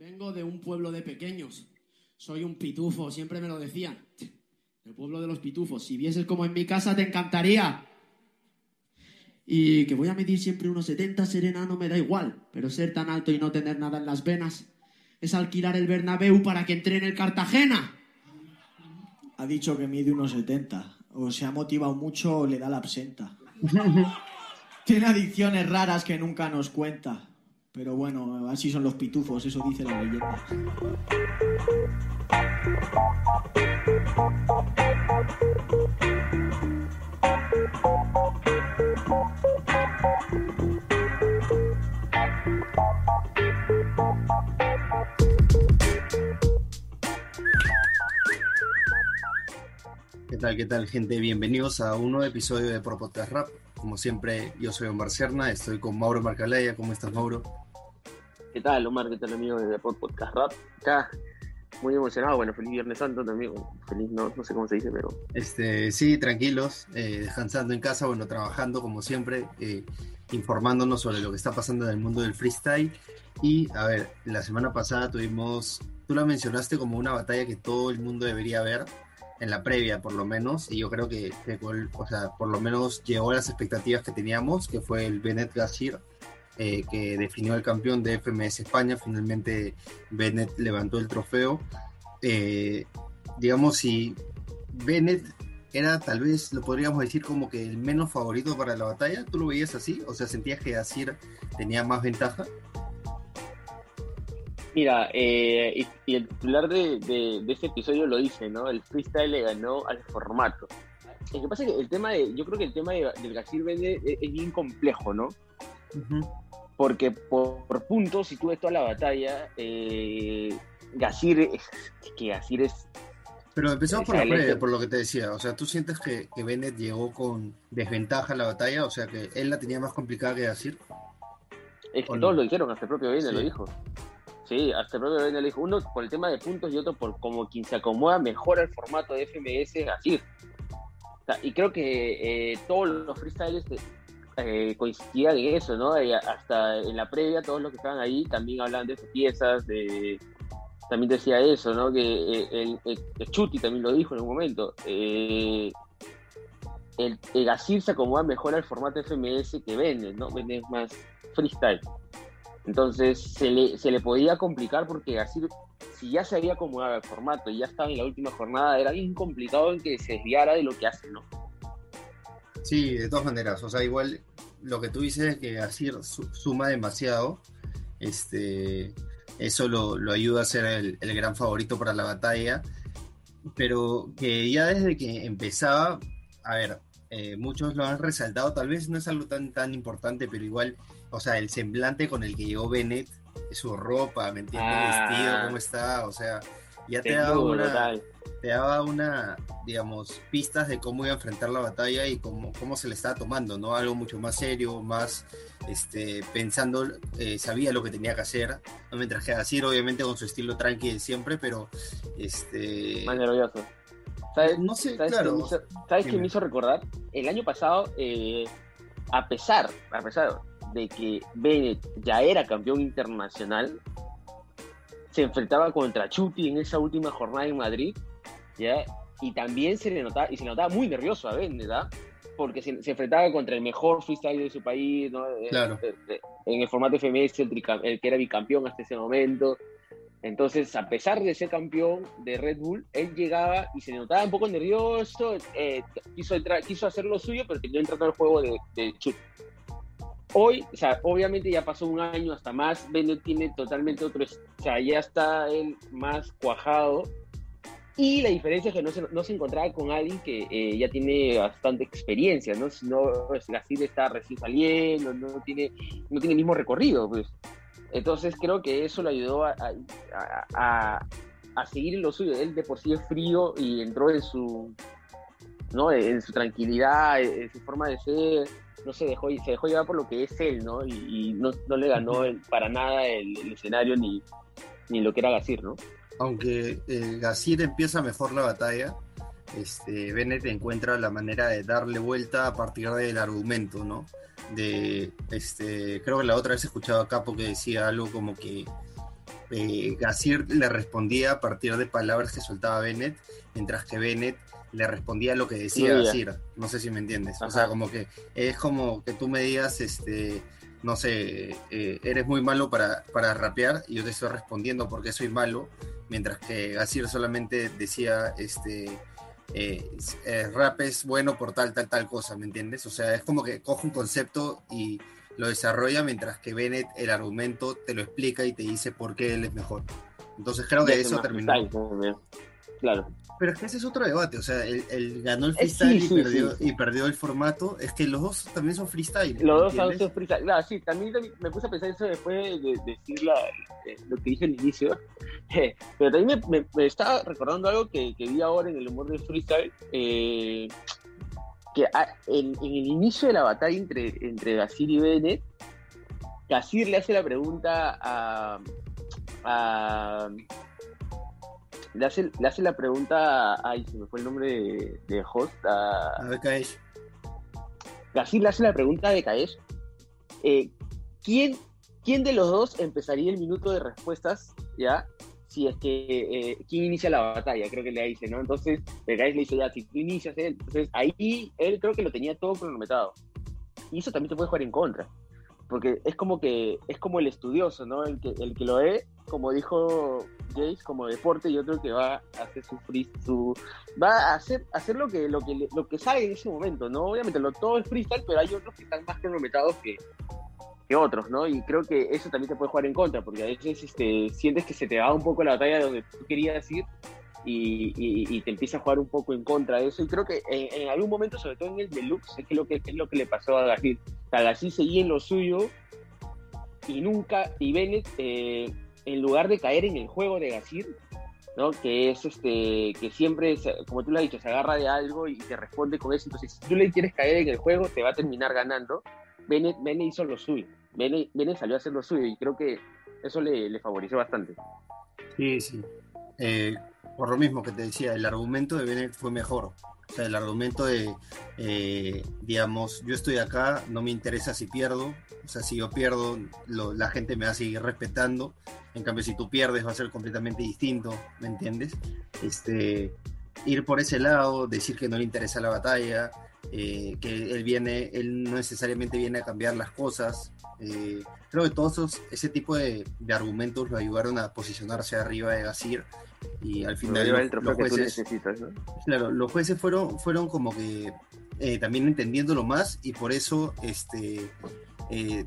Vengo de un pueblo de pequeños. Soy un pitufo, siempre me lo decían. El pueblo de los pitufos. Si vieses como en mi casa te encantaría. Y que voy a medir siempre unos 70 serena no me da igual, pero ser tan alto y no tener nada en las venas es alquilar el Bernabéu para que entre en el Cartagena. Ha dicho que mide unos 70. O se ha motivado mucho o le da la absenta. Tiene adicciones raras que nunca nos cuenta. Pero bueno, así son los pitufos, eso dice la leyenda. ¿Qué tal, qué tal, gente? Bienvenidos a un nuevo episodio de Pro Podcast Rap. Como siempre, yo soy Omar Serna, estoy con Mauro Marcalaya. ¿Cómo estás, Mauro? ¿Qué tal, Omar? ¿Qué tal, amigo de Podcast Rap? Acá, muy emocionado. Bueno, feliz Viernes Santo también. Feliz, no, no sé cómo se dice, pero. Este, sí, tranquilos, eh, descansando en casa, bueno, trabajando como siempre, eh, informándonos sobre lo que está pasando en el mundo del freestyle. Y, a ver, la semana pasada tuvimos, tú la mencionaste como una batalla que todo el mundo debería ver en la previa por lo menos, y yo creo que, que o sea, por lo menos llegó a las expectativas que teníamos, que fue el Bennett Gashir, eh, que definió al campeón de FMS España, finalmente Bennett levantó el trofeo. Eh, digamos, si Bennett era tal vez, lo podríamos decir como que el menos favorito para la batalla, ¿tú lo veías así? O sea, ¿sentías que Gashir tenía más ventaja? Mira, eh, y, y, el titular de, de, de, este episodio lo dice, ¿no? El freestyle le ganó al formato. Lo que pasa es que el tema de, yo creo que el tema de, del Gasir Vende es, es, bien complejo, ¿no? Uh -huh. Porque por, por, puntos, si tú ves toda la batalla, eh, Gasir, es, que Gasir es... Pero empezamos por la previa, por lo que te decía. O sea, ¿tú sientes que, que Bennett llegó con desventaja a la batalla? O sea, que él la tenía más complicada que Gasir. Es que todos no? lo dijeron, hasta el propio Bennett sí. lo dijo. Sí, hasta el propio Bennett dijo, uno por el tema de puntos y otro por como quien se acomoda mejor al formato de FMS así. Y creo que eh, todos los freestyles eh, coincidían en eso, ¿no? Hasta en la previa, todos los que estaban ahí también hablaban de sus piezas, de... también decía eso, ¿no? Que eh, el, Chuti también lo dijo en un momento. El, el Gasir se acomoda mejor al formato FMS que Bennett, ¿no? Es más freestyle. Entonces se le, se le podía complicar porque así, si ya se había acomodado el formato y ya estaba en la última jornada, era bien complicado en que se desviara de lo que hace, ¿no? Sí, de todas maneras, o sea, igual lo que tú dices es que así suma demasiado, este, eso lo, lo ayuda a ser el, gran favorito para la batalla, pero que ya desde que empezaba, a ver, eh, muchos lo han resaltado, tal vez no es algo tan, tan importante, pero igual o sea, el semblante con el que llegó Bennett, su ropa, ¿me entiendes? Ah, el vestido, cómo está, o sea, ya te daba una, te daba una, digamos, pistas de cómo iba a enfrentar la batalla y cómo, cómo se le estaba tomando, ¿no? Algo mucho más serio, más, este, pensando, eh, sabía lo que tenía que hacer, no mientras que decir, obviamente, con su estilo tranqui siempre, pero, este... Más nervioso. ¿Sabes? No sé, ¿sabes claro. Hizo, ¿Sabes qué me hizo recordar? El año pasado, eh, a pesar, a pesar de que Bennett ya era campeón internacional, se enfrentaba contra Chuti en esa última jornada en Madrid, ¿ya? y también se le notaba, y se le notaba muy nervioso a Bennett, ¿verdad? porque se, se, enfrentaba contra el mejor freestyle de su país, ¿no? claro. en el formato FMS, el, el, que era bicampeón hasta ese momento. Entonces, a pesar de ser campeón de Red Bull, él llegaba y se notaba un poco nervioso, eh, quiso, entrar, quiso hacer lo suyo, pero quería entrar al juego de, de Chuti hoy, obviamente ya pasó un año hasta más, Bennett tiene totalmente otro, ya está él más cuajado. Y la diferencia es que no se, no se encontraba con alguien que eh, ya tiene bastante experiencia, ¿no? Si no, Gasir está recién saliendo, no tiene, no tiene el mismo recorrido, pues. Entonces creo que eso lo ayudó a, a, a, seguir lo suyo. Él de por sí es frío y entró en su, ¿no? En su tranquilidad, en su forma de ser no se dejó, se dejó llevar por lo que es él, ¿no? Y, y no, no, le ganó el, para nada el, el, escenario ni, ni lo que era Gasir, ¿no? Aunque eh, Gasir empieza mejor la batalla, este, Bennett encuentra la manera de darle vuelta a partir del argumento, ¿no? De, este, creo que la otra vez escuchaba a Capo que decía algo como que eh, Gasir le respondía a partir de palabras que soltaba Bennett, mientras que Bennett le respondía lo que decía. Gasir. No sé si me entiendes. O Ajá. sea, como que es como que tú me digas, este, no sé, eh, eres muy malo para, para rapear y yo te estoy respondiendo porque soy malo, mientras que Gasir solamente decía, este, eh, eh, rap es bueno por tal, tal, tal cosa, ¿me entiendes? O sea, es como que coge un concepto y lo desarrolla, mientras que Bennett el argumento te lo explica y te dice por qué él es mejor. Entonces creo que eso terminó. Claro. Pero es que ese es otro debate, o sea, el, el ganó el Eh, sí, freestyle sí, y, perdió, sí, y perdió el formato, es que los dos también son freestyle. Los dos ¿entiendes? son freestyle. Claro, sí, también, también me puse a pensar eso después de, de decir la- eh, lo que dije al inicio. Pero también me, me- me estaba recordando algo que, que vi ahora en el humor del freestyle. eh, que a- en, en el inicio de la batalla entre, entre Gasir y Bennett, Gasir le hace la pregunta a. a- le, hace, le hace la pregunta a. Ay, se me fue el nombre de, de host. A, A ver, Kaesh. Gasir le hace la pregunta de Caesh. eh, ¿quién, ¿Quién de los dos empezaría el minuto de respuestas? ¿Ya? Si es que. eh, ¿Quién inicia la batalla? Creo que le dice, ¿no? Entonces, Caesh le dice, ya, si tú inicias él. Entonces, ahí él creo que lo tenía todo cronometrado. Y eso también te puede jugar en contra. Porque es como que. Es como el estudioso, ¿no? El que, el que lo ve, como dijo Jace, como deporte, y otro que va a hacer su free, su va a hacer, hacer lo que lo que lo que sabe en ese momento, ¿no? Obviamente lo, todo es freestyle, pero hay otros que están más cronometrados que, que otros, ¿no? Y creo que eso también te puede jugar en contra, porque a veces este, sientes que se te va un poco la batalla de donde tú querías ir y, y- y te empieza a jugar un poco en contra de eso. Y creo que en, en algún momento, sobre todo en el deluxe, es que lo que es lo que le pasó a Gasir. O sea, seguía en lo suyo y nunca, y Bennett, eh, en lugar de caer en el juego de Gasir, ¿no? Que es este, que siempre, como tú lo has dicho, se agarra de algo y te responde con eso. Entonces, si tú le quieres caer en el juego, te va a terminar ganando. Bennett, Bennett hizo lo suyo. Bennett, Bennett salió a hacer lo suyo y creo que eso le, le favoreció bastante. Sí, sí. Eh, por lo mismo que te decía, el argumento de Bennett fue mejor. O sea, el argumento de, eh, digamos, yo estoy acá, no me interesa si pierdo. O sea, si yo pierdo, lo- la gente me va a seguir respetando. En cambio, si tú pierdes, va a ser completamente distinto, ¿me entiendes? Este, ir por ese lado, decir que no le interesa la batalla, eh, que él viene, él no necesariamente viene a cambiar las cosas. Eh, creo que todos esos, ese tipo de, de argumentos lo ayudaron a posicionarse arriba de Gasir y al final los, el trofeo los que tú jueces, necesitas, ¿no? claro, los jueces fueron, fueron como que eh, también entendiéndolo más y por eso, este, eh,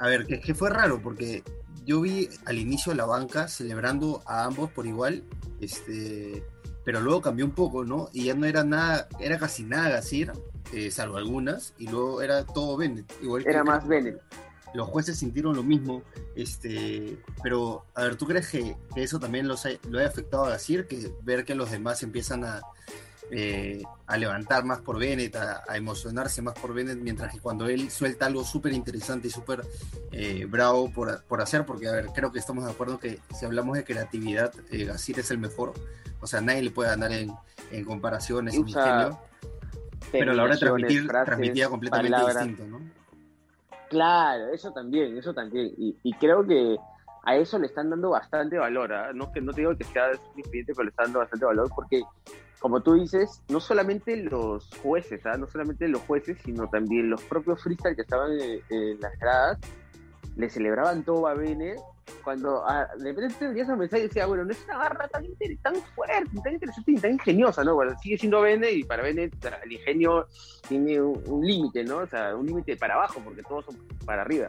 a ver, que, que fue raro porque yo vi al inicio la banca celebrando a ambos por igual, este, pero luego cambió un poco, ¿no? Y ya no era nada, era casi nada Gasir, eh, salvo algunas, y luego era todo Bennett. Igual que- Era más Bennett. Los jueces sintieron lo mismo, este, pero a ver, ¿tú crees que, que eso también los ha- lo haya afectado a Gasir? Que ver que los demás empiezan a, eh, a levantar más por Bennett, a, a emocionarse más por Bennett, mientras que cuando él suelta algo súper interesante y súper eh, bravo por, por hacer, porque a ver, creo que estamos de acuerdo que si hablamos de creatividad, eh, Gasir es el mejor, o sea, nadie le puede ganar en, en comparaciones, en ingenio, pero a la hora de transmitir, frases, transmitía completamente palabras. distinto, ¿no? Claro, eso también, eso también. Y, y creo que a eso le están dando bastante valor. ¿ah? No, que, no te digo que sea suficiente, pero le están dando bastante valor porque, como tú dices, no solamente los jueces, ¿ah? no solamente los jueces, sino también los propios freestyle que estaban en, en las gradas, le celebraban todo a Bene. Cuando ah, de repente te veías a mensaje y decía, bueno, no es una barra tan, fuerte, tan interesante y tan ingeniosa, ¿no? Bueno, sigue siendo Bene y para Bene el ingenio tiene un, límite, ¿no? O sea, un límite para abajo, porque todos son para arriba.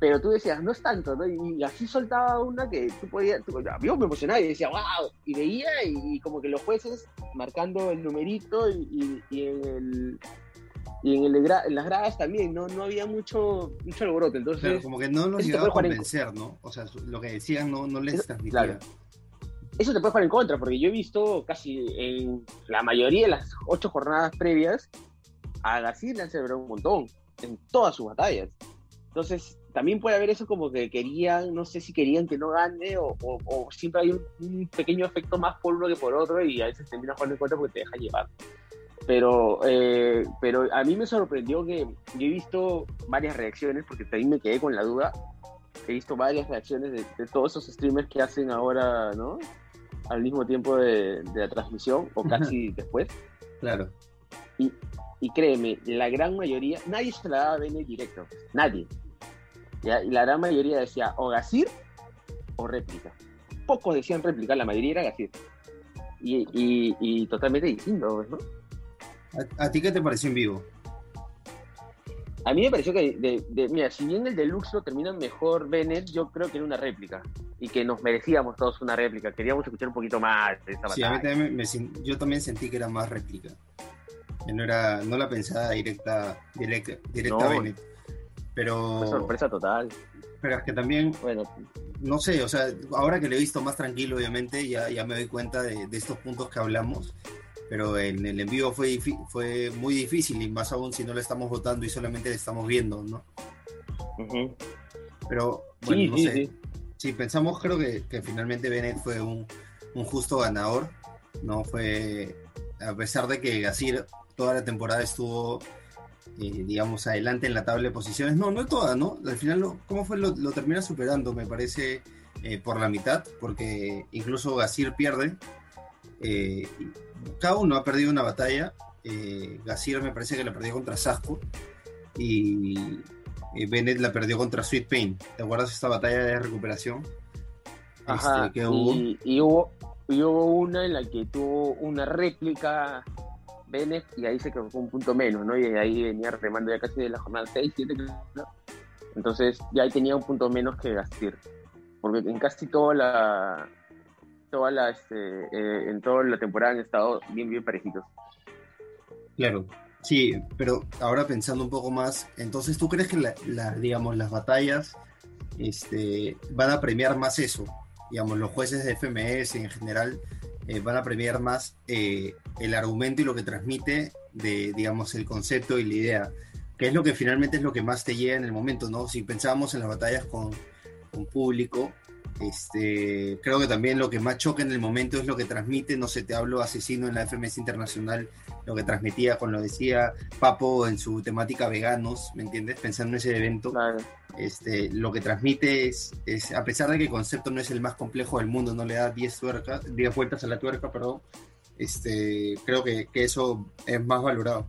Pero tú decías, no es tanto, ¿no? Y, así soltaba una que tú podías, tú- yo me emocionaba y decía, wow, y veía y, como que los jueces marcando el numerito y, y- el y en, el gra- en las gradas también, no, no había mucho, mucho alboroto, entonces... Claro, como que no los llegaba a jugar en- convencer, ¿no? O sea, lo que decían no, no les transmitía. claro. eso te puede jugar en contra, porque yo he visto casi en la mayoría de las ocho jornadas previas, a García le han celebrado un montón, en todas sus batallas. Entonces, también puede haber eso como que querían, no sé si querían que no gane, o, o- o siempre hay un, un pequeño efecto más por uno que por otro, y a veces termina jugando en contra porque te deja llevar. Pero, eh, pero a mí me sorprendió que yo he visto varias reacciones, porque también me quedé con la duda, he visto varias reacciones de, de todos esos streamers que hacen ahora, ¿no? Al mismo tiempo de, de la transmisión o casi después. Claro. Y, y créeme, la gran mayoría, nadie se la daba a Bennett directo, nadie. ¿ya? Y la gran mayoría decía o Gasir o réplica. Pocos decían réplica, la mayoría era Gasir. Y, y, y totalmente distinto, ¿no? ¿A, a ti qué te pareció en vivo? A mí me pareció que, de, de- mira, si bien el deluxe lo termina mejor Bennett, yo creo que era una réplica. Y que nos merecíamos todos una réplica. Queríamos escuchar un poquito más de esa Sí, a mí batalla. también me yo también sentí que era más réplica. Que no era, no la pensaba directa, directa, directa No. Bennett. Pero, Fue sorpresa total. pero es que también, Bueno, no sé, o sea, ahora que lo he visto más tranquilo, obviamente, ya, ya me doy cuenta de, de estos puntos que hablamos. Pero en el en vivo fue, fue muy difícil, y más aún si no le estamos votando y solamente le estamos viendo, ¿no? ujú. Pero, bueno, sí, no sí, sé. sí. Sí, pensamos, creo que, que finalmente Bennett fue un, un justo ganador. No fue, a pesar de que Gasir toda la temporada estuvo, eh, digamos, adelante en la tabla de posiciones. No, no toda, ¿no? Al final, lo, ¿cómo fue? Lo, lo termina superando, me parece, eh, por la mitad, porque incluso Gasir pierde. Eh, cada uno ha perdido una batalla. Eh, Gasir me parece que la perdió contra Sasco. Y eh, Bennett la perdió contra Sweet Pain. ¿Te acuerdas esta batalla de recuperación? Ajá, Este, que hubo. y, y hubo, y hubo una en la que tuvo una réplica Bennett y ahí se quedó con un punto menos, ¿no? Y ahí venía remando ya casi de la jornada 6, 7, creo. Entonces ya ahí tenía un punto menos que Gastir. Porque en casi toda la toda este, eh, en toda la temporada han estado bien bien parejitos. Claro, sí, pero ahora pensando un poco más, entonces tú crees que la- digamos, las batallas este, van a premiar más eso, digamos, los jueces de FMS en general eh, van a premiar más eh, el argumento y lo que transmite de, digamos, el concepto y la idea, que es lo que finalmente es lo que más te llega en el momento, ¿no? Si pensábamos en las batallas con, con público, este, creo que también lo que más choca en el momento es lo que transmite, no sé, te hablo asesino en la FMS internacional, lo que transmitía con lo decía Papo en su temática veganos, ¿me entiendes? Pensando en ese evento, Claro. este, lo que transmite es, es, a pesar de que el concepto no es el más complejo del mundo, no le da 10 tuercas, 10 vueltas a la tuerca, perdón, este, creo que, que eso es más valorado.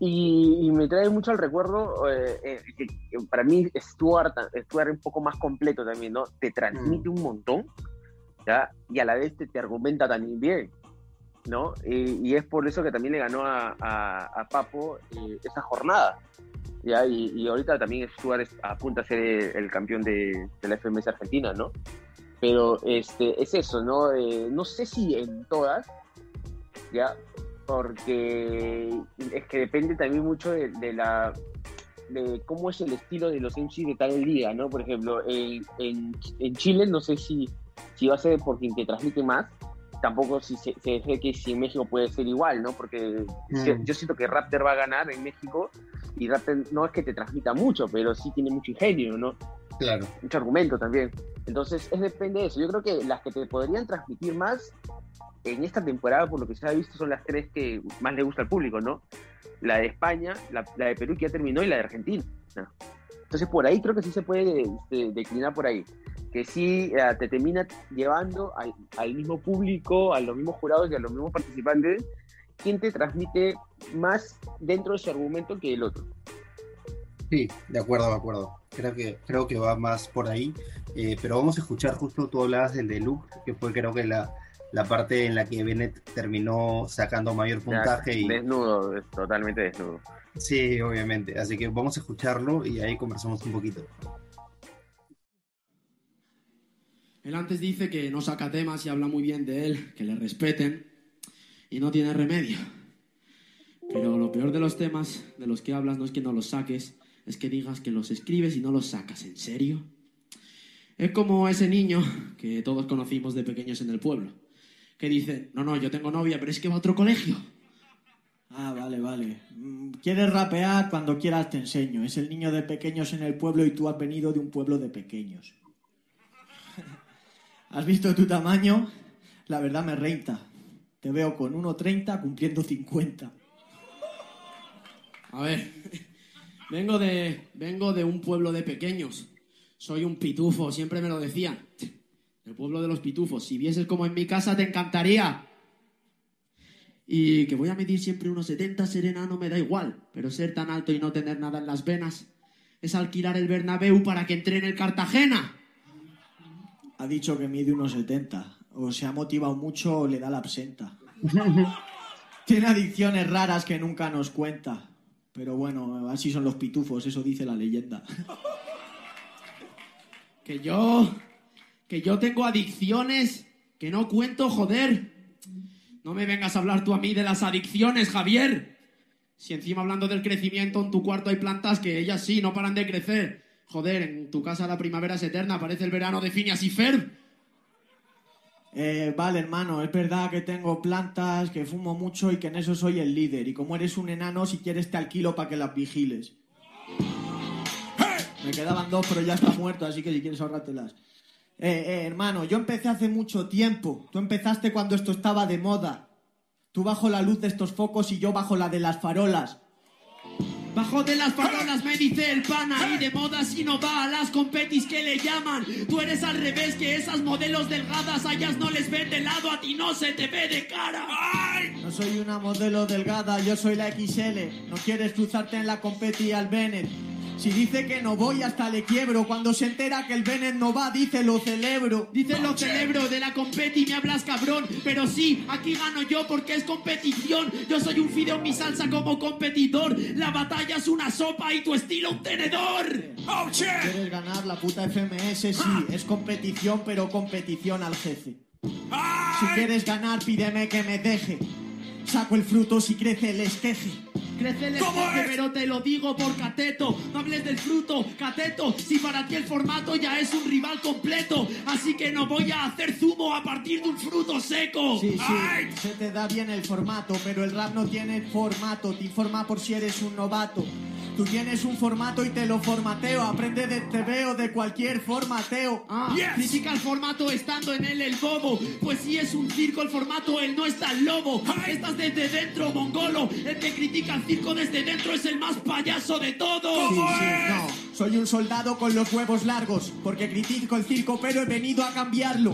Y, y me trae mucho al recuerdo eh, eh, que, que para mí Stuart, Stuart un poco más completo también, ¿no? Te transmite un montón, ¿ya? Y a la vez te, te argumenta también bien, ¿no? Y, y es por eso que también le ganó a, a, a Papo eh, esa jornada, ¿ya? Y, y ahorita también Stuart apunta a ser el, el campeón de, de la FMS Argentina, ¿no? Pero este, es eso, ¿no? Eh, no sé si en todas, ¿ya? Porque es que depende también mucho de, de la de cómo es el estilo de los MCs de tal liga, ¿no? Por ejemplo, en, en, en Chile no sé si, si va a ser por quien te transmite más, tampoco si se, se que si en México puede ser igual, ¿no? Porque Mm. yo siento que Raptor va a ganar en México y Raptor no es que te transmita mucho, pero sí tiene mucho ingenio, ¿no? Claro. mucho argumento también. Entonces, es depende de eso. Yo creo que las que te podrían transmitir más en esta temporada, por lo que se ha visto, son las tres que más le gusta al público, ¿no? La de España, la, la de Perú que ya terminó y la de Argentina. Entonces, por ahí creo que sí se puede este, declinar por ahí. Que sí eh, te termina llevando al, al mismo público, a los mismos jurados y a los mismos participantes, quien te transmite más dentro de su argumento que el otro. Sí, de acuerdo, de acuerdo. Creo que, creo que va más por ahí. Eh, pero vamos a escuchar justo, tú hablabas del deluxe, que fue creo que la, la parte en la que Bennett terminó sacando mayor puntaje. Y, Desnudo, es totalmente desnudo. sí, obviamente. Así que vamos a escucharlo y ahí conversamos un poquito. Él antes dice que no saca temas y habla muy bien de él, que le respeten y no tiene remedio. Pero lo peor de los temas de los que hablas no es que no los saques, es que digas que los escribes y no los sacas. ¿En serio? Es como ese niño que todos conocimos de pequeños en el pueblo, que dice, no, no, yo tengo novia, pero es que va a otro colegio. Ah, vale, vale. Mm, ¿Quieres rapear? Cuando quieras te enseño. Es el niño de pequeños en el pueblo y tú has venido de un pueblo de pequeños. ¿Has visto tu tamaño? La verdad me reinta. Te veo con 1,30 cumpliendo 50. A ver, Vengo de, vengo de un pueblo de pequeños. Soy un pitufo, siempre me lo decían. El pueblo de los pitufos. Si vieses como en mi casa te encantaría. Y que voy a medir siempre unos 70 serena no me da igual, pero ser tan alto y no tener nada en las venas es alquilar el Bernabéu para que entre en el Cartagena. Ha dicho que mide unos 70. O se ha motivado mucho o le da la absenta. Tiene adicciones raras que nunca nos cuenta. Pero bueno, así son los pitufos, eso dice la leyenda. Que yo. Que yo tengo adicciones que no cuento, joder. No me vengas a hablar tú a mí de las adicciones, Javier. Si encima hablando del crecimiento en tu cuarto hay plantas que ellas sí no paran de crecer. Joder, en tu casa la primavera es eterna, parece el verano de Phineas y Ferb. Eh, vale, hermano, es verdad que tengo plantas, que fumo mucho y que en eso soy el líder. Y como eres un enano, si quieres te alquilo para que las vigiles. Me quedaban dos, pero ya está muerto, así que si quieres ahorrártelas. Eh, eh, hermano, yo empecé hace mucho tiempo. Tú empezaste cuando esto estaba de moda. Tú bajo la luz de estos focos y yo bajo la de las farolas. Bajo de las farolas me dice el pana y de moda si no va a las competis que le llaman. Tú eres al revés que esas modelos delgadas, a ellas no les ven de lado, a ti no se te ve de cara. No soy una modelo delgada, yo soy la XL. No quieres cruzarte en la competi al Bennett. Si dice que no voy, hasta le quiebro. Cuando se entera que el Bennett no va, dice lo celebro. Dice lo celebro de la competi me hablas cabrón, pero sí, aquí gano yo porque es competición. Yo soy un fideo en mi salsa como competidor. La batalla es una sopa y tu estilo un tenedor. ¿Quieres ganar la puta FMS? Sí, es competición, pero competición al jefe. Si quieres ganar, pídeme que me deje. Saco el fruto si crece el esqueje. Crece el esqueje, pero te lo digo por cateto. No hables del fruto, cateto. Si para ti el formato ya es un rival completo. Así que no voy a hacer zumo a partir de un fruto seco. Sí, sí, se te da bien el formato, pero el rap no tiene formato. Te informa por si eres un novato. Tú tienes un formato y te lo formateo. Aprende de TV o de cualquier formateo. Ah, critica el formato estando en él el bobo. Pues si es un circo el formato, él no está el lobo. Estás desde dentro, mongolo. El que critica el circo desde dentro es el más payaso de todos. Sí, sí, no. Soy un soldado con los huevos largos. Porque critico el circo, pero he venido a cambiarlo.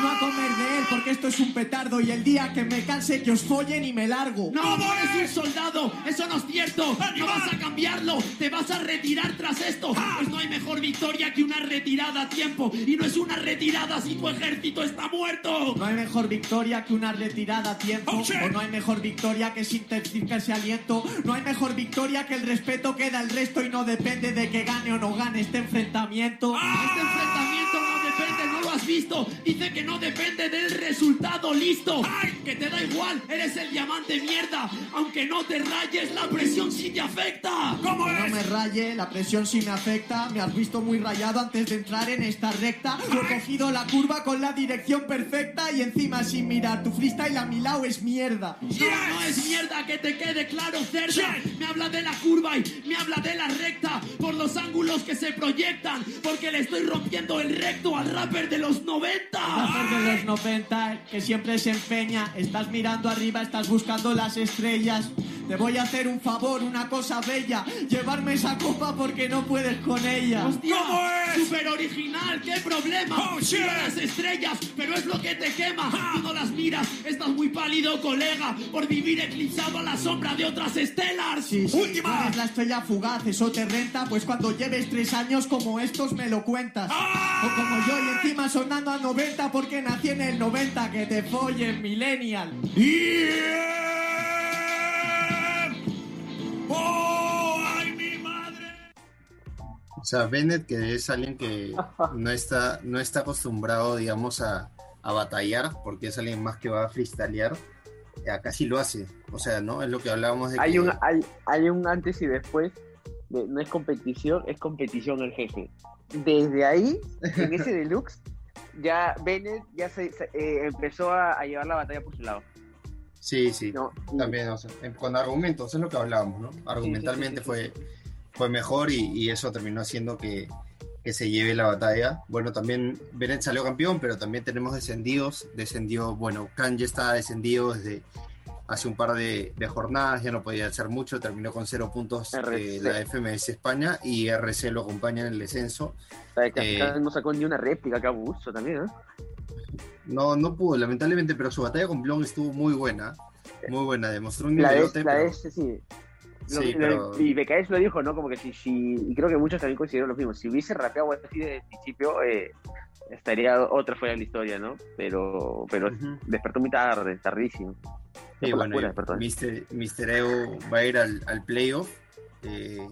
No a comer de él, porque esto es un petardo. Y el día que me canse, que os follen y me largo. No, no eres un soldado, eso no es cierto. No vas a cambiarlo, te vas a retirar tras esto. Pues no hay mejor victoria que una retirada a tiempo. Y no es una retirada si tu ejército está muerto. No hay mejor victoria que una retirada a tiempo. o no hay mejor victoria que sintetizar ese aliento. No hay mejor victoria que el respeto que da el resto y no depende de que gane o no gane este enfrentamiento. Este enfrentamiento no has visto. Dice que no depende del resultado, listo. Que te da igual, eres el diamante mierda. Aunque no te rayes, la presión sí te afecta. Que no me raye, la presión sí me afecta. Me has visto muy rayado antes de entrar en esta recta. Yo he cogido la curva con la dirección perfecta y encima sin mirar. Tu freestyle a mi lado es mierda. No, no es mierda, que te quede claro, cerda. Me habla de la curva y me habla de la recta. Por los ángulos que se proyectan. Porque le estoy rompiendo el recto al rapper de los 90. Rapper de los 90, que siempre se empeña. Estás mirando arriba, estás buscando las estrellas. Te voy a hacer un favor, una cosa bella. Llevarme esa copa porque no puedes con ella. ¡Hostia! ¡Súper original! ¡Qué problema! Mira las estrellas, pero es lo que te quema. Tú no las miras, estás muy pálido, colega, por vivir eclipsado a la sombra de otras estelas. Sí, sí, tú eres la estrella fugaz, eso te renta, pues cuando lleves tres años como estos me lo cuentas. O como yo y encima sonando a 90 porque nací en el 90, que te follen, millennial. ¡Oh, sea, Bennett, que es alguien que no está, no está acostumbrado, digamos, a, a batallar, porque es alguien más que va a freestylear, acá sí lo hace. O sea, ¿no? Es lo que hablábamos de Hay que... un, hay, hay un antes y después. de- no es competición, es competición el jefe. Desde ahí, en ese deluxe, ya Bennett ya se, se- eh, empezó a, a llevar la batalla por su lado. Sí, sí. No, También, o sea, con argumentos, es lo que hablábamos, ¿no? Argumentalmente sí, sí, fue, fue mejor y, y eso terminó haciendo que, que se lleve la batalla. Bueno, también Bennett salió campeón, pero también tenemos descendidos. Descendió, bueno, Kanye está descendido desde, hace un par de, de jornadas, ya no podía hacer mucho, terminó con cero puntos eh, la FMS España y RC lo acompaña en el descenso. Eh. no sacó ni una réplica, que abuso también, ¿eh? No, no pudo, lamentablemente, pero su batalla con Blon estuvo muy buena, muy buena, demostró un La de, nivelote, la de pero- este, sí. Sí, lo- pero- Y BKS lo dijo, ¿no? Como que si, si, y creo que muchos también consideraron lo mismo. Si hubiese rapeado así desde el principio, eh, estaría otra fuera de la historia, ¿no? Pero, pero Ujú. despertó muy tarde, tardísimo. Sí, bueno. Mr. Eo va a ir al, al playoff, eh,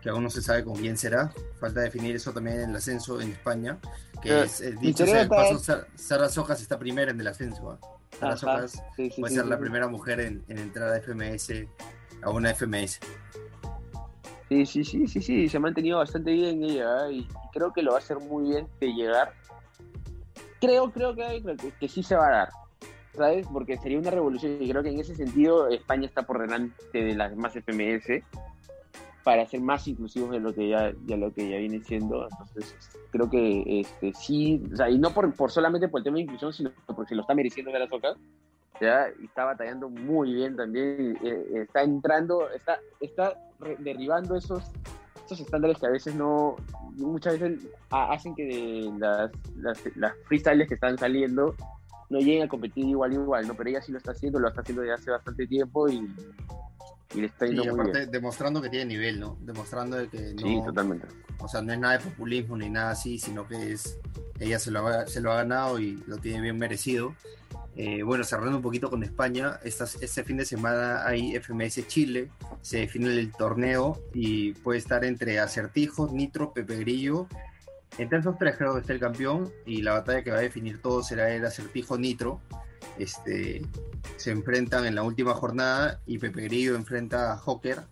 que aún no se sabe con quién será. Falta definir eso también en el ascenso en España. Que Eh, es, eh, dicho sea de paso, Sara, Sojas está primera en el ascenso. ¿ah? Sara Ajá, Sojas sí, sí, puede sí, ser la primera mujer en, en entrar a FMS, a una FMS. Sí, sí, sí, sí, sí, se ha mantenido bastante bien ella ¿eh? y, creo que lo va a hacer muy bien de llegar. Creo, creo que, que, que sí se va a dar, ¿sabes? Porque sería una revolución y creo que en ese sentido España está por delante de las demás FMS para ser más inclusivos de lo que ya, ya lo que ya viene siendo. Entonces, creo que este sí, o sea, y no por, por solamente por el tema de inclusión, sino porque se lo está mereciendo de las ocas. Ya, y está batallando muy bien también, eh, está entrando, está, está derribando esos, esos estándares que a veces no, muchas veces ha- hacen que las, las, las freestyles que están saliendo no lleguen a competir igual igual, ¿no? Pero ella sí lo está haciendo, lo está haciendo desde hace bastante tiempo y, y le está yendo muy aparte, bien. demostrando que tiene nivel, ¿no? Demostrando de que no, Sí, totalmente. o sea, no es nada de populismo ni nada así, sino que es ella se lo ha, se lo ha ganado y lo tiene bien merecido. Eh, bueno, cerrando un poquito con España, estas, este fin de semana hay FMS Chile, se define el torneo y puede estar entre Acertijo, Nitro, Pepe Grillo. Entre esos tres creo que está el campeón y la batalla que va a definir todo será el Acertijo Nitro. Este, se enfrentan en la última jornada y Pepe Grillo enfrenta a Joker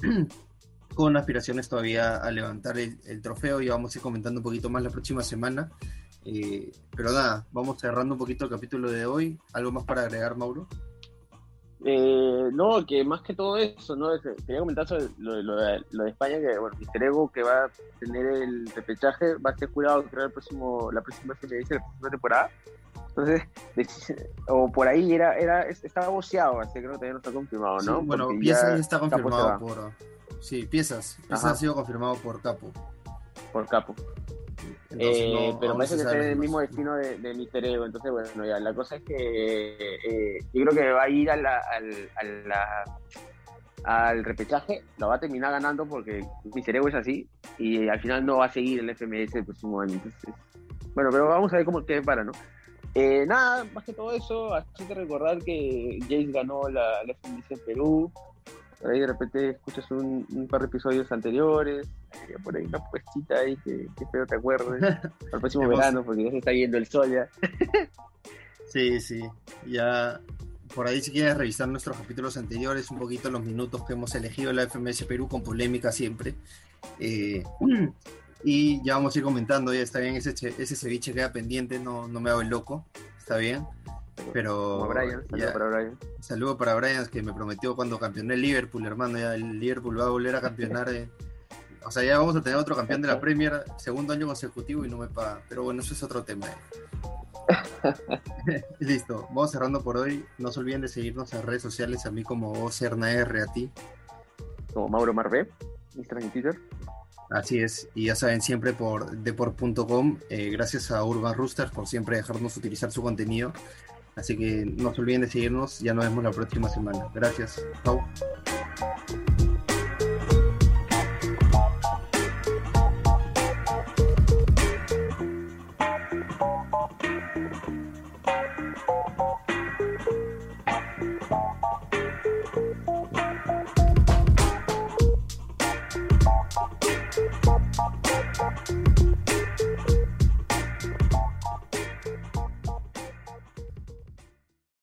con aspiraciones todavía a levantar el, el trofeo y vamos a ir comentando un poquito más la próxima semana. Eh, pero nada, vamos cerrando un poquito el capítulo de hoy. ¿Algo más para agregar, Mauro? Eh, no, que más que todo eso, ¿no? Quería comentar sobre lo, lo de, lo de España, que bueno, Mr. Ego, que va a tener el repechaje, va a ser jurado creo el próximo, la próxima FMS, la próxima temporada. Entonces, de- o por ahí era, era, estaba boceado, así que creo que todavía no está confirmado, ¿no? Sí, bueno, Porque Piezas ya está confirmado por... Sí, Piezas. Piezas Ajá. ha sido confirmado por Capo. por capo. Eh, no- pero parece que en el mismo destino de, de Mr. Ego. Entonces, bueno, ya, la cosa es que eh, yo creo que va a ir a la- al, a la- al repechaje, lo va a terminar ganando porque Mr. Ego es así y al final no va a seguir el FMS el próximo año. Entonces, bueno, pero vamos a ver cómo qué para, ¿no? Eh, nada, más que todo eso, hacerte recordar que Jace ganó la, la FMS en Perú. Por ahí de repente escuchas un, un par de episodios anteriores, eh, por ahí una puestita ahí que, que espero te acuerdes. Al próximo verano, porque ya se está yendo el sol ya. Sí, sí. Ya por ahí si quieres revisar nuestros capítulos anteriores, un poquito los minutos que hemos elegido en la FMS Perú con polémica siempre. Eh, y ya vamos a ir comentando, ya está bien, ese, ese ceviche queda pendiente, no, no me hago el loco, está bien. Pero Como Brian, saludos ya- para Brian. saludo para Brian que me prometió cuando campeoné el Liverpool, hermano, ya el Liverpool va a volver a campeonar. eh. O sea, ya vamos a tener otro campeón de la Premier, segundo año consecutivo y no me paga. Pero bueno, eso es otro tema. Listo, vamos cerrando por hoy. No se olviden de seguirnos en redes sociales, a mí como OCERNAR, a ti. Como Mauro Marvé, Instagram y Twitter. Así es, y ya saben, siempre por deport.com, eh, gracias a Urban Roosters por siempre dejarnos utilizar su contenido. Así que no se olviden de seguirnos, ya nos vemos la próxima semana. Gracias, chao.